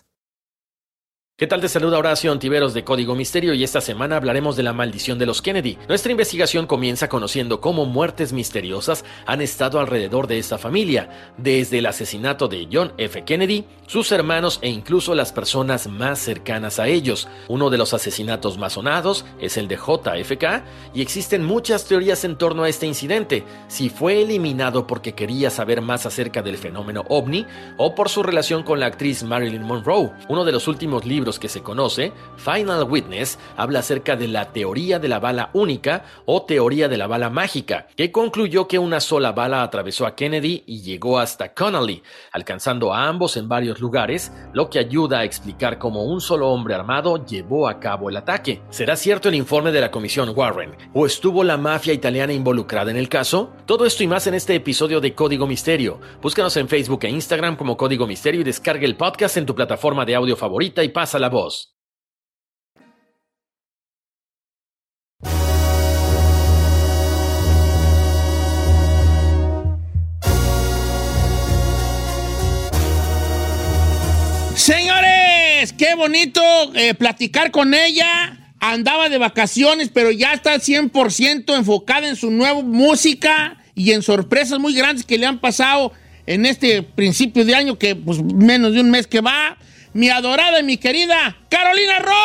¿Qué tal te saluda Horacio Antiveros de Código Misterio y esta semana hablaremos de la maldición de los Kennedy? Nuestra investigación comienza conociendo cómo muertes misteriosas han estado alrededor de esta familia, desde el asesinato de John F. Kennedy, sus hermanos e incluso las personas más cercanas a ellos. Uno de los asesinatos más sonados es el de JFK y existen muchas teorías en torno a este incidente, si fue eliminado porque quería saber más acerca del fenómeno ovni o por su relación con la actriz Marilyn Monroe. Uno de los últimos libros que se conoce, Final Witness habla acerca de la teoría de la bala única o teoría de la bala mágica, que concluyó que una sola bala atravesó a Kennedy y llegó hasta Connolly, alcanzando a ambos en varios lugares, lo que ayuda a explicar cómo un solo hombre armado llevó a cabo el ataque. ¿Será cierto el informe de la Comisión Warren? ¿O estuvo la mafia italiana involucrada en el caso? Todo esto y más en este episodio de Código Misterio. Búscanos en Facebook e Instagram como Código Misterio y descargue el podcast en tu plataforma de audio favorita y pasa la voz. Señores, qué bonito eh, platicar con ella. Andaba de vacaciones, pero ya está 100% enfocada en su nueva música y en sorpresas muy grandes que le han pasado en este principio de año, que pues menos de un mes que va. Mi adorada y mi querida Carolina Ross.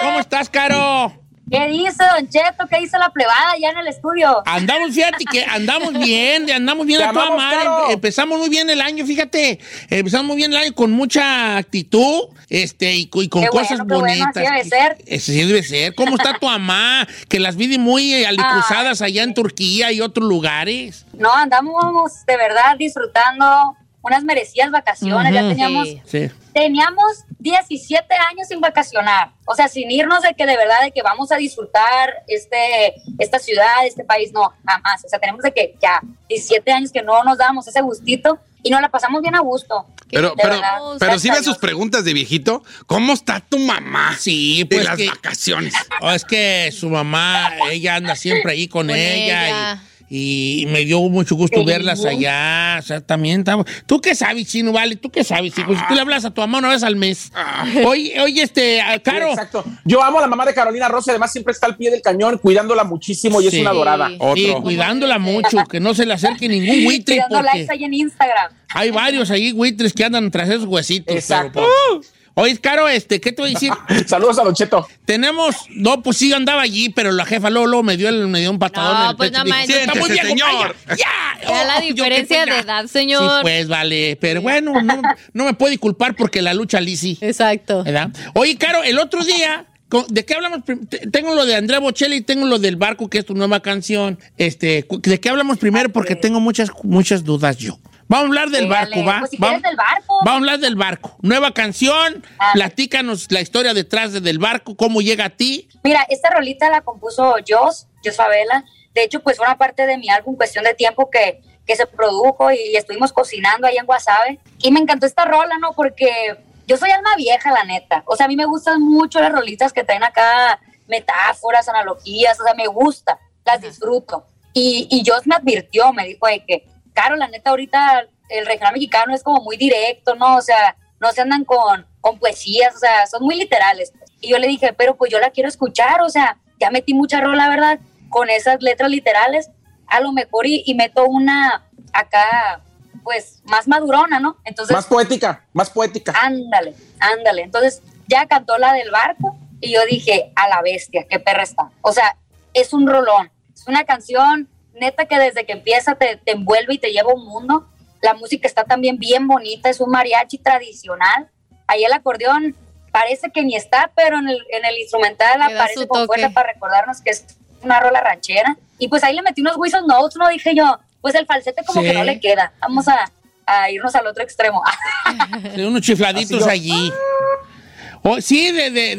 ¿Cómo estás, Caro? ¿Qué dice Don Cheto? ¿Qué dice la plebada allá en el estudio? Andamos, fíjate que andamos bien, andamos bien a toda madre. Caro. Empezamos muy bien el año, fíjate. Empezamos muy bien el año con mucha actitud este, y, co- y con Qué cosas bueno, bueno, bonitas. así debe ser. Eso sí debe ser. ¿Cómo está tu mamá? Que las vi muy eh, alicuzadas allá en Turquía y otros lugares. No, andamos de verdad disfrutando unas merecidas vacaciones. Ya Ujú. teníamos, Sí. Teníamos 17 años sin vacacionar. O sea, sin irnos de que de verdad de que vamos a disfrutar este, esta ciudad, este país. No, jamás. O sea, tenemos de que ya 17 años que no nos damos ese gustito y nos la pasamos bien a gusto. Pero, De pero, verdad. pero si ves sus preguntas de viejito, ¿cómo está tu mamá? Sí, de pues las que- vacaciones. Oh, es que su mamá, ella anda siempre ahí con, Con ella. ella. Y, y me dio mucho gusto Sí. verlas allá. O sea, también estamos. ¿Tú qué sabes, Chino, vale? ¿Tú qué sabes, hijo? Si tú le hablas a tu mamá una vez al mes. Oye, oye, este, ah, Caro. Exacto. Yo amo a la mamá de Carolina Rosa, además siempre está al pie del cañón, cuidándola muchísimo y Sí. es una adorada. Sí, Otro. cuidándola mucho, que no se le acerque ningún buitre, likes porque ahí en Instagram. hay varios ahí buitres que andan tras esos huesitos. Exacto. pero, pues, Oye, Caro, este, ¿qué te voy a decir? Saludos a Don Cheto. Tenemos, no, pues sí, andaba allí, pero la jefa Lolo me dio, el, me dio un patadón No, en el pues pecho. no manches. "Está muy Siéntese, viejo, señor". ¡Ya! Ya la Oh, diferencia de edad, Sí, señor. pues vale, pero bueno, no, no me puede culpar porque la lucha Lisi, Exacto. ¿verdad? Oye, Caro, el otro día, ¿de qué hablamos? Tengo lo de Andrea Bocelli y tengo lo del barco, que es tu nueva canción. Este, ¿De qué hablamos primero? Porque tengo muchas, muchas dudas yo. Vamos a hablar del barco, ¿va? pues si vamos, del barco. vamos a hablar del barco. Nueva canción, Ah. platícanos la historia detrás de- del barco, cómo llega a ti. Mira, esta rolita la compuso Jos, Jos Favela. De hecho, pues fue una parte de mi álbum, cuestión de tiempo que, que se produjo y, estuvimos cocinando ahí en Guasave. Y me encantó esta rola, ¿no? Porque yo soy alma vieja, la neta. O sea, a mí me gustan mucho las rolitas que traen acá metáforas, analogías. O sea, me gusta, las disfruto. Y, y Jos me advirtió, me dijo de que, claro, la neta, ahorita el regional mexicano es como muy directo, ¿no? O sea, no se andan con, con poesías, o sea, son muy literales. Y yo le dije, pero pues yo la quiero escuchar, o sea, ya metí mucha rola, ¿verdad? Con esas letras literales, a lo mejor y, y meto una acá, pues, más madurona, ¿no? Entonces, Más poética, más poética. ándale, ándale. Entonces, ya cantó la del barco y yo dije, a la bestia, qué perra está. O sea, es un rolón, es una canción neta que desde que empieza te, te envuelve y te lleva a un mundo. La música está también bien bonita, es un mariachi tradicional. Ahí el acordeón parece que ni está, pero en el, en el instrumental aparece con fuerza para recordarnos que es una rola ranchera. Y pues ahí le metí unos whistle notes, ¿no? Dije yo, pues el falsete como Sí. que no le queda. Vamos a, a irnos al otro extremo. Unos chifladitos allí. Oh, sí, de,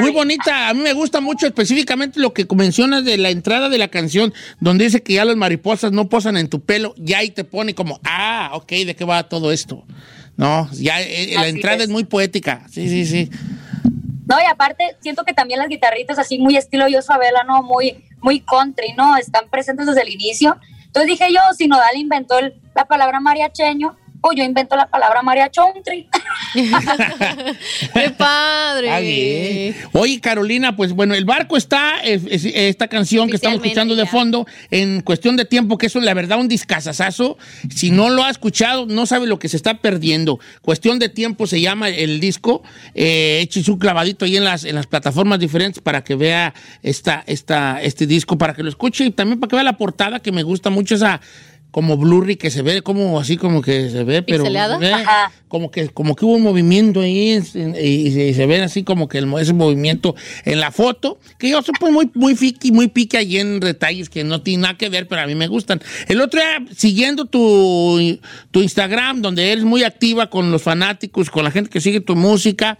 muy bonita. A mí me gusta mucho específicamente lo que mencionas de la entrada de la canción, donde dice que ya las mariposas no posan en tu pelo, ya ahí te pone como, ah, ok, ¿de qué va todo esto? No, ya eh, la Así entrada es. es. muy poética. Sí, sí, sí. No, y aparte siento que también las guitarritas así muy estilo Yo Favela, ¿no? Muy, muy country, ¿no? Están presentes desde el inicio. Entonces dije yo, si Nodal inventó el- la palabra mariacheño, pues yo invento la palabra mariachontri. ¡Qué padre! Ah, bien. Oye, Carolina, pues bueno, el barco está, es- es- esta canción que estamos escuchando de fondo, en cuestión de tiempo, que eso la verdad un discazazazo. Si no lo ha escuchado, no sabe lo que se está perdiendo. Cuestión de tiempo se llama el disco. Eh, échese un clavadito ahí en las, en las plataformas diferentes para que vea esta, esta, este disco, para que lo escuche y también para que vea la portada, que me gusta mucho esa como blurry que se ve como así como que se ve pero como que como que hubo un movimiento ahí y, se, se ve así como que el, ese movimiento en la foto que yo soy pues muy muy fiqui muy pique allí en detalles que no tienen nada que ver pero a mí me gustan. El otro día siguiendo tu tu Instagram donde eres muy activa con los fanáticos con la gente que sigue tu música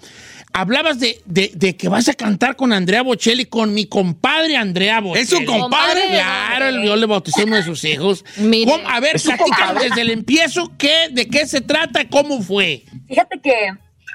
Hablabas de, de- de que vas a cantar con Andrea Bocelli, con mi compadre Andrea Bocelli. ¿Es su compadre? Claro, yo le bauticé uno de sus hijos. Mire. A ver, ¿Es su platícanos desde el empiezo, ¿qué, ¿de qué se trata? ¿Cómo fue? Fíjate que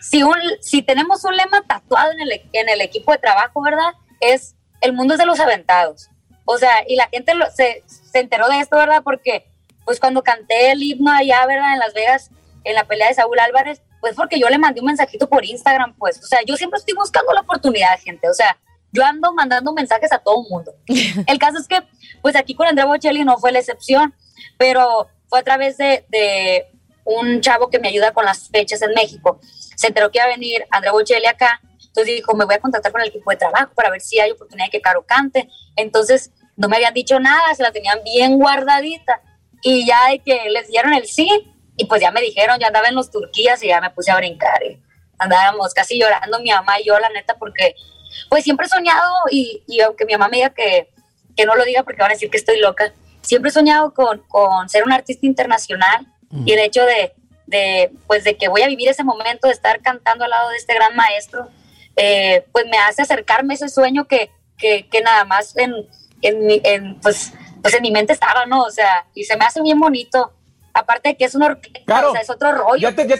si, un, si tenemos un lema tatuado en el, en el equipo de trabajo, ¿verdad? Es el mundo es de los aventados. O sea, y la gente lo- se, se enteró de esto, ¿verdad? Porque pues cuando canté el himno allá, ¿verdad? En Las Vegas, en la pelea de Saúl Álvarez, pues porque yo le mandé un mensajito por Instagram, pues. O sea, yo siempre estoy buscando la oportunidad, gente. O sea, yo ando mandando mensajes a todo el mundo. El caso es que, pues aquí con Andrea Bocelli no fue la excepción, pero fue a través de, de un chavo que me ayuda con las fechas en México. Se enteró que iba a venir Andrea Bocelli acá, entonces dijo, me voy a contactar con el equipo de trabajo para ver si hay oportunidad de que Caro cante. Entonces, no me habían dicho nada, se la tenían bien guardadita. Y ya de que les dieron el sí, y pues ya me dijeron, ya andaba en los Turquías y ya me puse a brincar. Y andábamos casi llorando mi mamá y yo, la neta, porque pues siempre he soñado, y, y aunque mi mamá me diga que, que no lo diga porque van a decir que estoy loca, siempre he soñado con, con ser un artista internacional y el hecho de, de, pues de que voy a vivir ese momento de estar cantando al lado de este gran maestro, eh, pues me hace acercarme a ese sueño que, que, que nada más en, en, en, pues, pues en mi mente estaba, ¿no? O sea, y se me hace bien bonito. Aparte de que es una orquesta, Claro. o sea, es otro rollo. ¿Ya te, ya,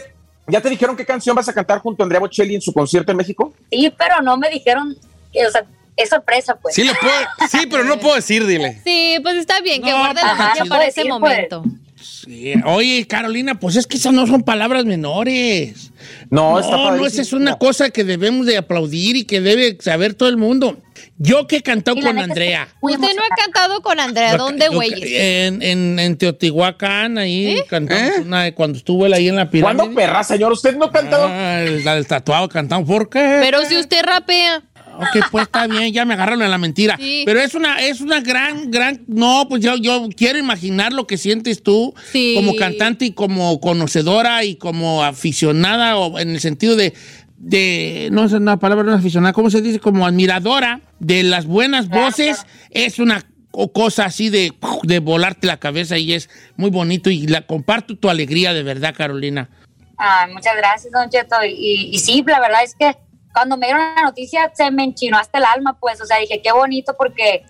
ya te dijeron qué canción vas a cantar junto a Andrea Bocelli en su concierto en México? Sí, pero no me dijeron, que, o sea, es sorpresa, pues. Sí, lo puedo, sí, pero no puedo decir, dile. Sí, pues está bien, que No, pues, la para pues, ese sí, momento. Sí. Oye, Carolina, pues es que esas no son palabras menores. No, está No, esa es una cosa que debemos de aplaudir y que debe saber todo el mundo. Yo que he cantado con Andrea. Usted no ha cantado con Andrea, ¿dónde, güeyes? En, en, en Teotihuacán, ahí cantamos ¿Eh? una de cuando estuvo él ahí en la pirámide. ¿Cuándo perra, señor? ¿Usted no ha cantado? Ah, el, la del tatuado cantamos. ¿Por qué? Pero si usted rapea. Ok, pues está bien, ya me agarraron en la mentira. Sí. Pero es una, es una gran, gran. No, pues yo, yo quiero imaginar lo que sientes tú Sí. como cantante y como conocedora y como aficionada, o en el sentido de. de no sé una palabra, no es aficionada, ¿cómo se dice? Como admiradora de las buenas voces. Es una co- cosa así de, de volarte la cabeza y es muy bonito. Y la comparto tu alegría de verdad, Carolina. Ay, muchas gracias, Don Cheto. Y, y sí, la verdad es que cuando me dieron la noticia se me enchinó hasta el alma, pues, o sea, dije, qué bonito porque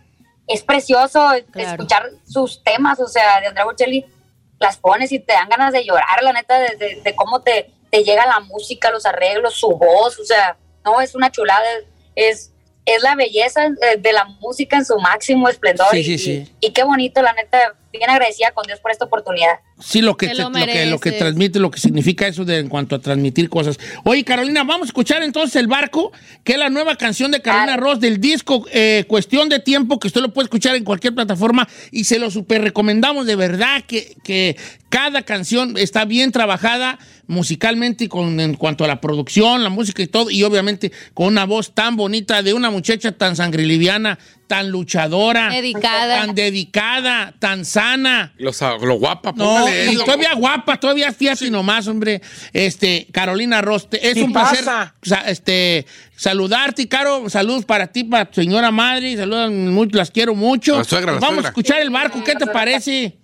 es precioso Claro. escuchar sus temas, o sea, de Andrea Bocelli, las pones y te dan ganas de llorar, la neta, de, de- de cómo te, te llega la música, los arreglos, su voz, o sea, no, es una chulada, es, es la belleza eh, de la música en su máximo esplendor. Sí, y, sí, sí. y- y qué bonito, la neta, bien agradecida con Dios por esta oportunidad. Sí, lo que, Te lo lo, que, lo que transmite, lo que significa eso de en cuanto a transmitir cosas. Oye, Carolina, vamos a escuchar entonces El Barco, que es la nueva canción de Carolina Claro. Ross del disco eh, Cuestión de Tiempo, que usted lo puede escuchar en cualquier plataforma y se lo super recomendamos de verdad que, que cada canción está bien trabajada musicalmente y con, en cuanto a la producción, la música y todo, y obviamente con una voz tan bonita de una muchacha tan sangriliviana, tan luchadora, Dedicada. tan dedicada, tan sana. Lo, sa- lo guapa, No, póngale. y todavía guapa, todavía fíjate nomás, hombre. Este, Carolina Roste, es ¿Qué un placer pasa? este, saludarte, y Caro. Saludos para ti, para tu señora madre. Saludos, mucho, las quiero mucho. La suegra, la Vamos suegra. a escuchar el barco, ¿qué te parece?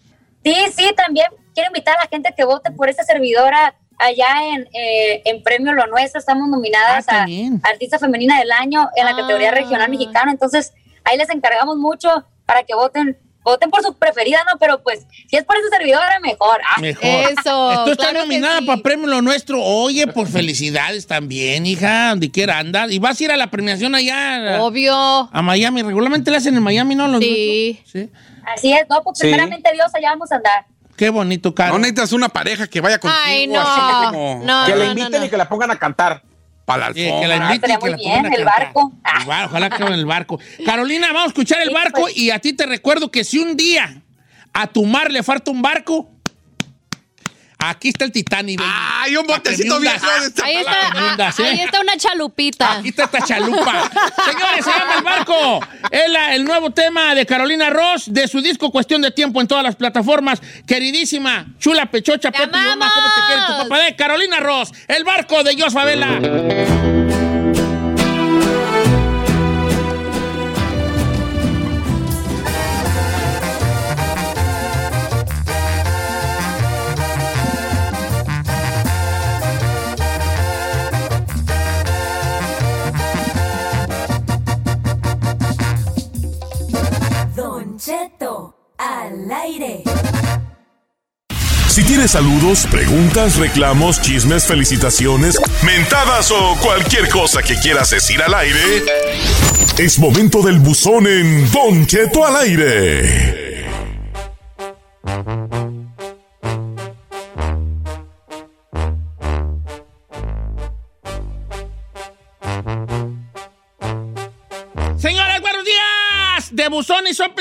Sí, sí, también quiero invitar a la gente que vote por esta servidora allá en, eh, en Premio Lo Nuestro. Estamos nominadas Ah, a. Artista Femenina del Año en la Ah. categoría regional mexicana. Entonces, ahí les encargamos mucho para que voten. Voten por su preferida, ¿no? Pero pues, si es por esa servidora, mejor. Ah, Mejor. Eso, Tú estás claro nominada sí. para Premio Lo Nuestro. Oye, pues felicidades también, hija, donde quiera andar. Y vas a ir a la premiación allá Obvio. a Miami. Regularmente la hacen en Miami, ¿no? Los Sí. Así es, no, pues Sí. primeramente Dios, allá vamos a andar. Qué bonito, Caro. No necesitas una pareja que vaya contigo. Ay, no. así como No, que la inviten no, no. y que la pongan a cantar. Para la Sí, que la inviten que la bien, el barco. Ah. El bar- ojalá que en el barco. Carolina, vamos a escuchar el Sí, barco pues. y a ti te recuerdo que si un día a tu mar le falta un barco, Aquí está el Titanic. baby. ¡Ay, un botecito viejo Ahí está, ¿eh? ahí está una chalupita. Aquí está esta chalupa. Señores, se llama El Barco. Es la- el nuevo tema de Carolina Ross, de su disco Cuestión de Tiempo en todas las plataformas. Queridísima, chula pechocha, ¡Te Pepe y mamá, ¿cómo te quiere tu papá? De Carolina Ross, El Barco de Jos Favela. Saludos, preguntas, reclamos, chismes, felicitaciones, mentadas o cualquier cosa que quieras decir al aire, es momento del buzón en Don Cheto al aire.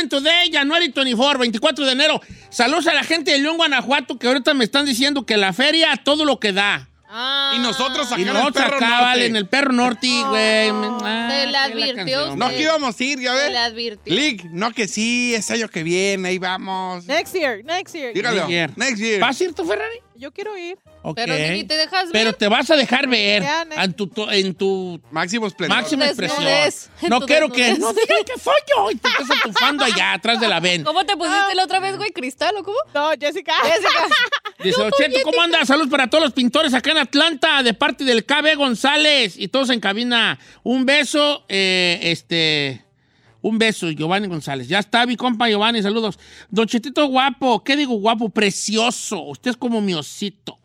Today, January 24, 24 de enero. Saludos a la gente de León, Guanajuato, que ahorita me están diciendo que la feria, todo lo que da. Ah, Y nosotros acá Y en el nosotros acá, vale, en el perro norte, güey. Ah, se le qué la advirtió. No, que íbamos a ir, ya Se le ves. advirtió. Lick, no que sí, es año que viene, ahí vamos. Next year, next year. Dígalo. Next year. Next year. ¿Vas a ir tu Ferrari? Yo quiero ir. Pero si ni te dejas ver. Pero te vas a dejar ver en tu, en tu Máximo esplendor. máxima expresión. No quiero que... No digan que soy yo. Y te estás atufando allá, atrás de la ven. ¿Cómo te pusiste la otra vez, güey? ¿Cristal o cómo? No, Jessica. Jessica. Dice, Ocheto, ¿cómo anda? Saludos para todos los pintores acá en Atlanta, de parte del KB González y todos en cabina. Un beso, eh, este... Un beso, Giovanni González. Ya está mi compa Giovanni, saludos. Don Chetito guapo, ¿qué digo guapo? Precioso. Usted es como mi osito.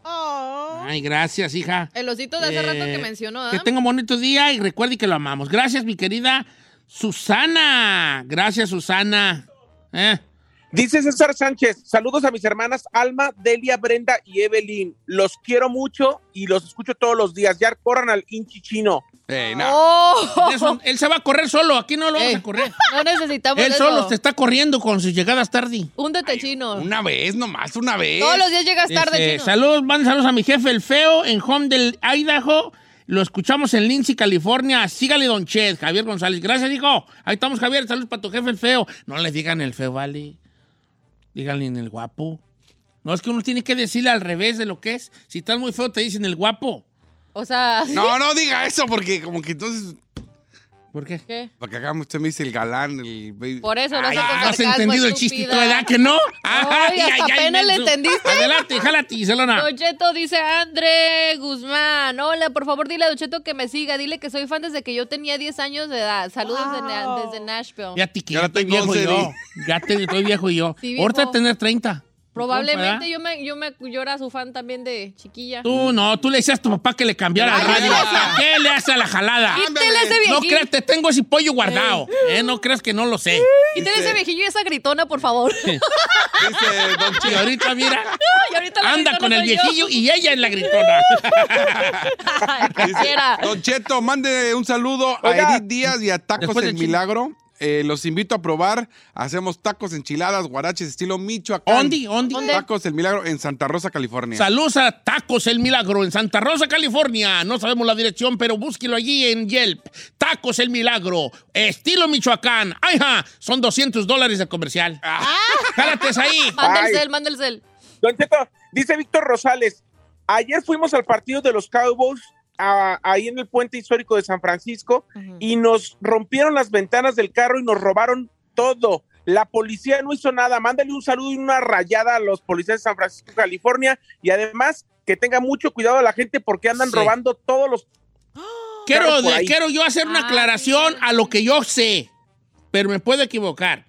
Ay, gracias, hija. El osito de hace rato que Eh, mencionó, Que ¿ah? tenga un bonito día y recuerde que lo amamos. Gracias, mi querida Susana. Gracias, Susana. Eh, Dice César Sánchez, saludos a mis hermanas Alma, Delia, Brenda y Evelyn. Los quiero mucho y los escucho todos los días. Ya corran al hinchi chino. Ey, no. ¡Oh! eso, él se va a correr solo. Aquí no lo vamos Ey, a correr. No necesitamos Él eso. solo se está corriendo con sus llegadas tarde. Húndete, chino. Una vez nomás, una vez. Todos los días llegas tarde, chino. saludos, van saludos a mi jefe el feo en Home del Idaho. Lo escuchamos en Lindsay, California. Sígale, Don Chet, Javier González. Gracias, hijo. Ahí estamos, Javier. Saludos para tu jefe el feo. No le digan el feo, vale. Díganle en el guapo. No, es que uno tiene que decirle al revés de lo que es. Si estás muy feo, te dicen el guapo. O sea, No, no diga eso, porque como que entonces. ¿Por qué? ¿qué? Porque acá usted me dice el galán, el baby. Por eso no Ay, sé con ¿no has sarcasmo, entendido el estúpida. chistito, verdad que no? Ay, hasta apenas le menso. entendiste. Adelante, jálate, Giselona. Don Cheto dice André Guzmán. Hola, por favor dile a Don Cheto que me siga. Dile que soy fan desde que yo tenía 10 años de edad. Saludos de Na- desde Nashville. Fíjate que Ya ya la estoy tengo viejo once, yo. Ya te, estoy viejo yo. Sí, viejo. Ahorita tener 30. Probablemente yo me, yo me yo era su fan también de chiquilla. Tú no, tú le decías a tu papá que le cambiara la radio. ¿Qué le hace a la jalada? Quítele ese No viejillo. creas, te tengo ese pollo guardado. ¿eh? No creas que no lo sé. Quítele ese viejillo y esa gritona, por favor. Dice Don Y Che. ahorita, mira, y ahorita la anda con el yo. viejillo y ella es la gritona. Quisiera. Don Cheto, mande un saludo a. Edith Díaz y a Tacos Después El. Milagro. Eh, los invito a probar. Hacemos tacos, enchiladas, guaraches, estilo Michoacán. ¿Ondi? ¿Ondi? Tacos El Milagro en Santa Rosa, California. Saludos a Tacos El Milagro en Santa Rosa, California. No sabemos la dirección, pero búsquelo allí en Yelp. Tacos El Milagro, estilo Michoacán. ¡Ajá! Son 200 dólares de comercial. Ah. Jálate ahí. Manda el Ay. cel, manda el cel. Don Cheto, dice Víctor Rosales, ayer fuimos al partido de los Cowboys a- ahí en el puente histórico de San Francisco y nos rompieron las ventanas del carro y nos robaron todo. La policía no hizo nada. Mándale un saludo y una rayada a los policías de San Francisco, California y además que tenga mucho cuidado a la gente porque andan Sí. robando todos los... Quiero, de- yo hacer una Ah, aclaración a lo que yo sé, pero me puedo equivocar.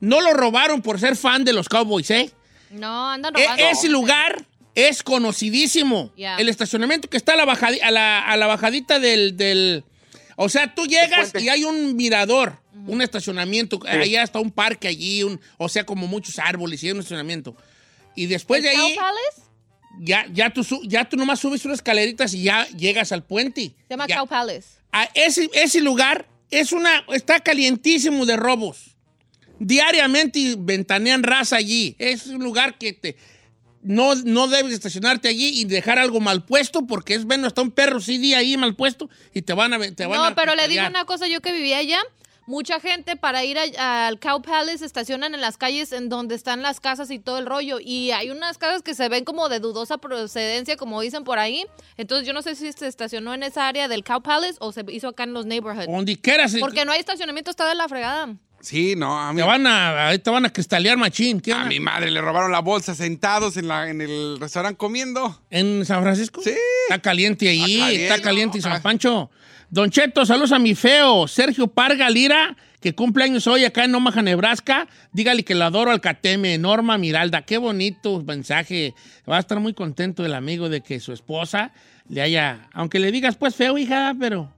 No lo robaron por ser fan de los Cowboys, ¿eh? No, andan E- robando. ese lugar es conocidísimo. El estacionamiento que está a la, bajadi- a la, a la bajadita del, del- O sea, tú llegas y hay un mirador, un estacionamiento, allá está un parque allí, un, o sea, como muchos árboles y hay un estacionamiento. Y después de ¿El ahí, Cow Palace? ya, ya, tú, su- ya tú nomás subes unas escaleritas y ya llegas al puente. Se llama Ya. Cow Palace. A ese, ese lugar es una, está calientísimo de robos. Diariamente ventanean raza allí. Es un lugar que te... no, no debes estacionarte allí y dejar algo mal puesto porque es bueno, está un perro CD ahí mal puesto y te van a te van No, a pero le digo una cosa, yo que vivía allá, mucha gente para ir al Cow Palace estacionan en las calles en donde están las casas y todo el rollo. Y hay unas casas que se ven como de dudosa procedencia, como dicen por ahí. Entonces yo no sé si se estacionó en esa área del Cow Palace o se hizo acá en los neighborhoods. Donde quieras. Porque no hay estacionamiento, está de la fregada. Sí, no, a mí. Te van a, te van a cristalear machín. ¿Qué A onda? mi madre le robaron la bolsa sentados en, la, en el restaurante comiendo. ¿En San Francisco? Sí. Está caliente ahí, Está caliente, está caliente y ¿no? San Pancho. Don Cheto, saludos a mi feo, Sergio Parga Lira, que cumple años hoy acá en Omaha, Nebraska. Dígale que lo adoro al Cateme, Norma Miralda. Qué bonito mensaje. Va a estar muy contento el amigo de que su esposa le haya, aunque le digas pues feo, hija, pero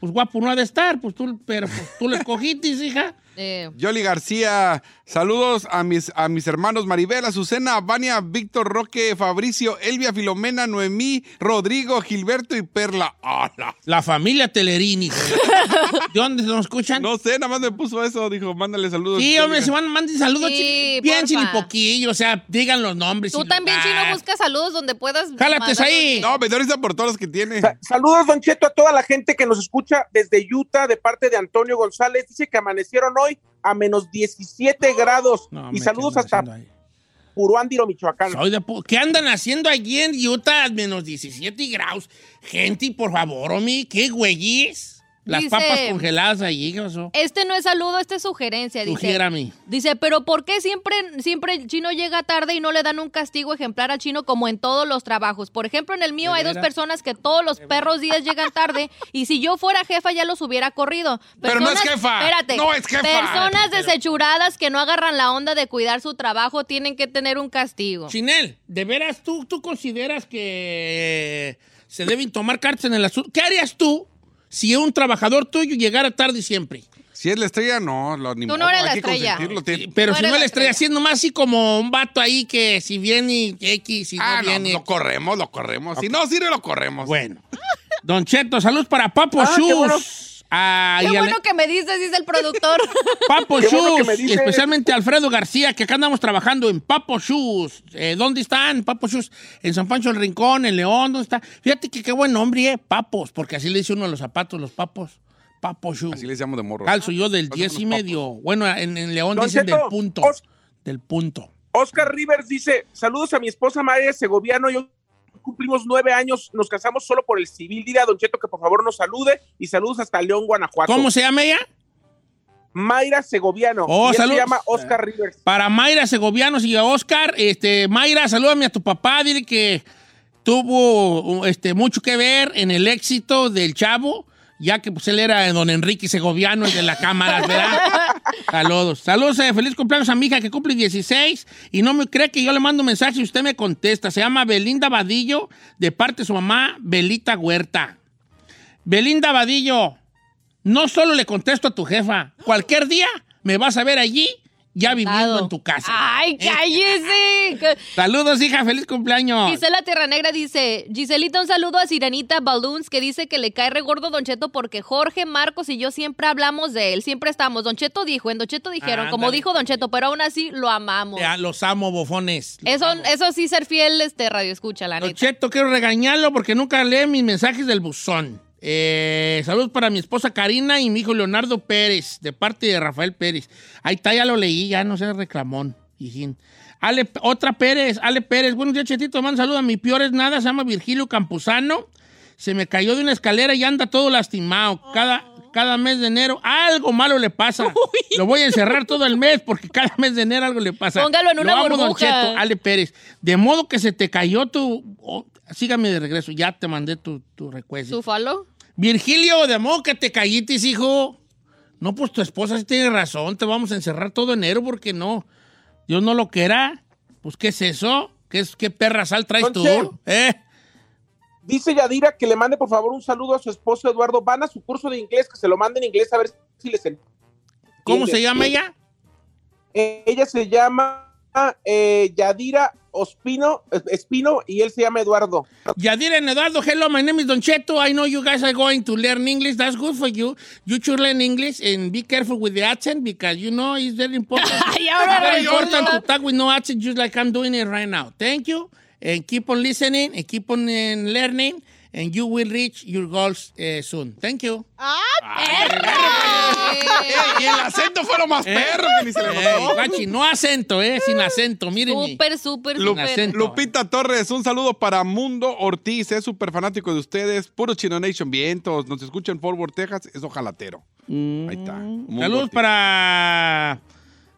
pues guapo no ha de estar, pues tú, pero pues, tú lo escogiste, hija. Eh, Yoli García, saludos a mis, a mis hermanos Maribel, Azucena, Vania, Víctor Roque, Fabricio, Elvia, Filomena, Noemí, Rodrigo, Gilberto y Perla. ¡Hala! La familia Telerini. ¿De dónde nos escuchan? No sé, nada más me puso eso, dijo, mándale saludos. Sí, hombre, se van, manden saludos. Sí, bien chilipoquillo, o sea, digan los nombres. Tú también, lugar. Chino, busca saludos donde puedas. Jálates ahí. No, me risa por todos los que tiene. Sa- Saludos, Don Cheto, a toda la gente que nos escucha desde Utah, de parte de Antonio González. Dice que amanecieron hoy a menos 17 grados. No, y saludos ¿qué hasta? Puruándiro, Michoacán. Soy de pu- ¿Qué andan haciendo allí en Utah? Menos 17 grados. Gente, por favor, Omi, qué güeyes. Las Dice- papas congeladas allí, ¿qué pasó? Este no es saludo, este es sugerencia. Dice, Sugiérame. Dice, pero ¿por qué siempre, siempre el chino llega tarde y no le dan un castigo ejemplar al chino como en todos los trabajos? Por ejemplo, en el mío ¿De hay dos personas que todos los perros días llegan tarde y si yo fuera jefa ya los hubiera corrido. Pero no es jefa. Espérate. No es jefa. Personas desechuradas que no agarran la onda de cuidar su trabajo tienen que tener un castigo. Chinel, ¿de veras tú, tú consideras que se deben tomar cartas en el asunto? ¿Qué harías tú si un trabajador tuyo llegara tarde siempre? Si es la estrella, no, lo, ni Tú no eres hay la que estrella. Pero No si no la le estrella estrella. haciendo más así como un vato ahí que si viene X, si no Ah, no, viene. lo corremos, lo corremos. Si no sirve, lo corremos. Bueno. Don Cheto, saludos para Papo Ah, qué Shoes. Ah, Qué y bueno que me dices, dice el productor. Papo Qué Shoes, especialmente Alfredo García, que acá andamos trabajando en Papo Shoes. Eh, ¿Dónde están Papo Shoes? En San Pancho del Rincón, en León, ¿dónde está? Fíjate que qué buen nombre, ¿eh? Papos, porque así le dice uno a los zapatos, los papos. Papo Shoes. Así les llamo de morro. Calzo yo del Calzo 10 con y medio. Bueno, en, en León Don dicen del punto. Os- Del punto. Oscar Rivers dice: Saludos a mi esposa María Segoviano. Yo cumplimos nueve años, nos casamos solo por el civil. Dile a Don Cheto que por favor nos salude y saludos hasta León, Guanajuato. ¿Cómo se llama ella? Mayra Segoviano. Oh, y él se llama Oscar Rivers. Para Mayra Segovianos y Oscar, este, Mayra, salúdame a tu papá, dile que tuvo este, mucho que ver en el éxito del chavo, ya que pues él era don Enrique Segoviano, el de la cámara, ¿verdad? Saludos. Saludos, eh, feliz cumpleaños a mi hija que cumple 16 y no me cree que yo le mando un mensaje y usted me contesta. Se llama Belinda Vadillo, de parte de su mamá, Belita Huerta. Belinda Vadillo, no solo le contesto a tu jefa, cualquier día me vas a ver allí ya viviendo en tu casa. ¡Ay, cállese! Saludos, hija, feliz cumpleaños. Gisela Tierra Negra dice, Giselita, un saludo a Sirenita Balloons que dice que le cae regordo Don Cheto porque Jorge, Marcos y yo siempre hablamos de él, siempre estamos. Don Cheto dijo, en Don Cheto dijeron, como dijo Don Cheto, pero aún así lo amamos. Ya, los amo, bofones. Los Eso, amo. eso sí, ser fiel, este radio escucha, la Don neta. Cheto, quiero regañarlo porque nunca lee mis mensajes del buzón. Eh, saludos para mi esposa Karina y mi hijo Leonardo Pérez, de parte de Rafael Pérez. Ahí está, ya lo leí, ya no sé, reclamón. hijín. Ale, otra Pérez, Ale Pérez. Buenos días, Chetito. Mando saludos a mi peor es nada, se llama Virgilio Campuzano. Se me cayó de una escalera y anda todo lastimado. Cada, cada mes de enero algo malo le pasa. Lo voy a encerrar todo el mes porque cada mes de enero algo le pasa. Póngalo en Lo una amo, Don burbuja. Cheto. Ale Pérez. De modo que se te cayó tu... oh, sígame de regreso, ya te mandé tu, tu request. ¿Su follow? Virgilio, de modo que te callites, hijo. No, pues tu esposa sí tiene razón, te vamos a encerrar todo enero porque no. Dios no lo quiera. Pues, ¿qué es eso? ¿Qué, es, qué perra sal traes tú? ¿Eh? Dice Yadira que le mande por favor un saludo a su esposo Eduardo. Van a su curso de inglés, que se lo manden en inglés a ver si les entiende. ¿Cómo se llama ella? Eh, ella se llama eh, Yadira Ospino, Espino y él se llama Eduardo. Yadira and Eduardo, hello, my name is Don Cheto. I know you guys are going to learn English. That's good for you. You should learn English and be careful with the accent because you know it's very important. ahora very important to talk with no accent just like I'm doing it right now. Thank you. And keep on listening and keep on uh, learning and you will reach your goals uh, soon. Thank you. Y el acento fue lo más perro que ni se le Eh, notó. guachi, no acento, eh, sin acento, mírenme. Súper, súper, súper. Lupita Torres, un saludo para Mundo Ortiz, es súper fanático de ustedes, puro Chino Nation vientos, nos escucha en Fort Worth, Texas, es ojalatero. Ahí está. Mundo Saludos Ortiz. para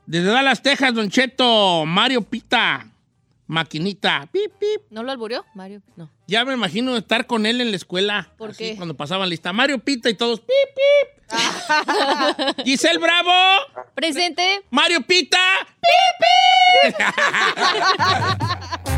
desde Dallas, Texas, Don Cheto, Mario Pita, maquinita. Pip, pip. ¿No lo alburió, Mario? No. Ya me imagino estar con él en la escuela. ¿Por así, qué? Cuando pasaban lista. Mario Pita y todos. Pip, pip. Giselle Bravo, Presente. Mario Pita. Pip, pip.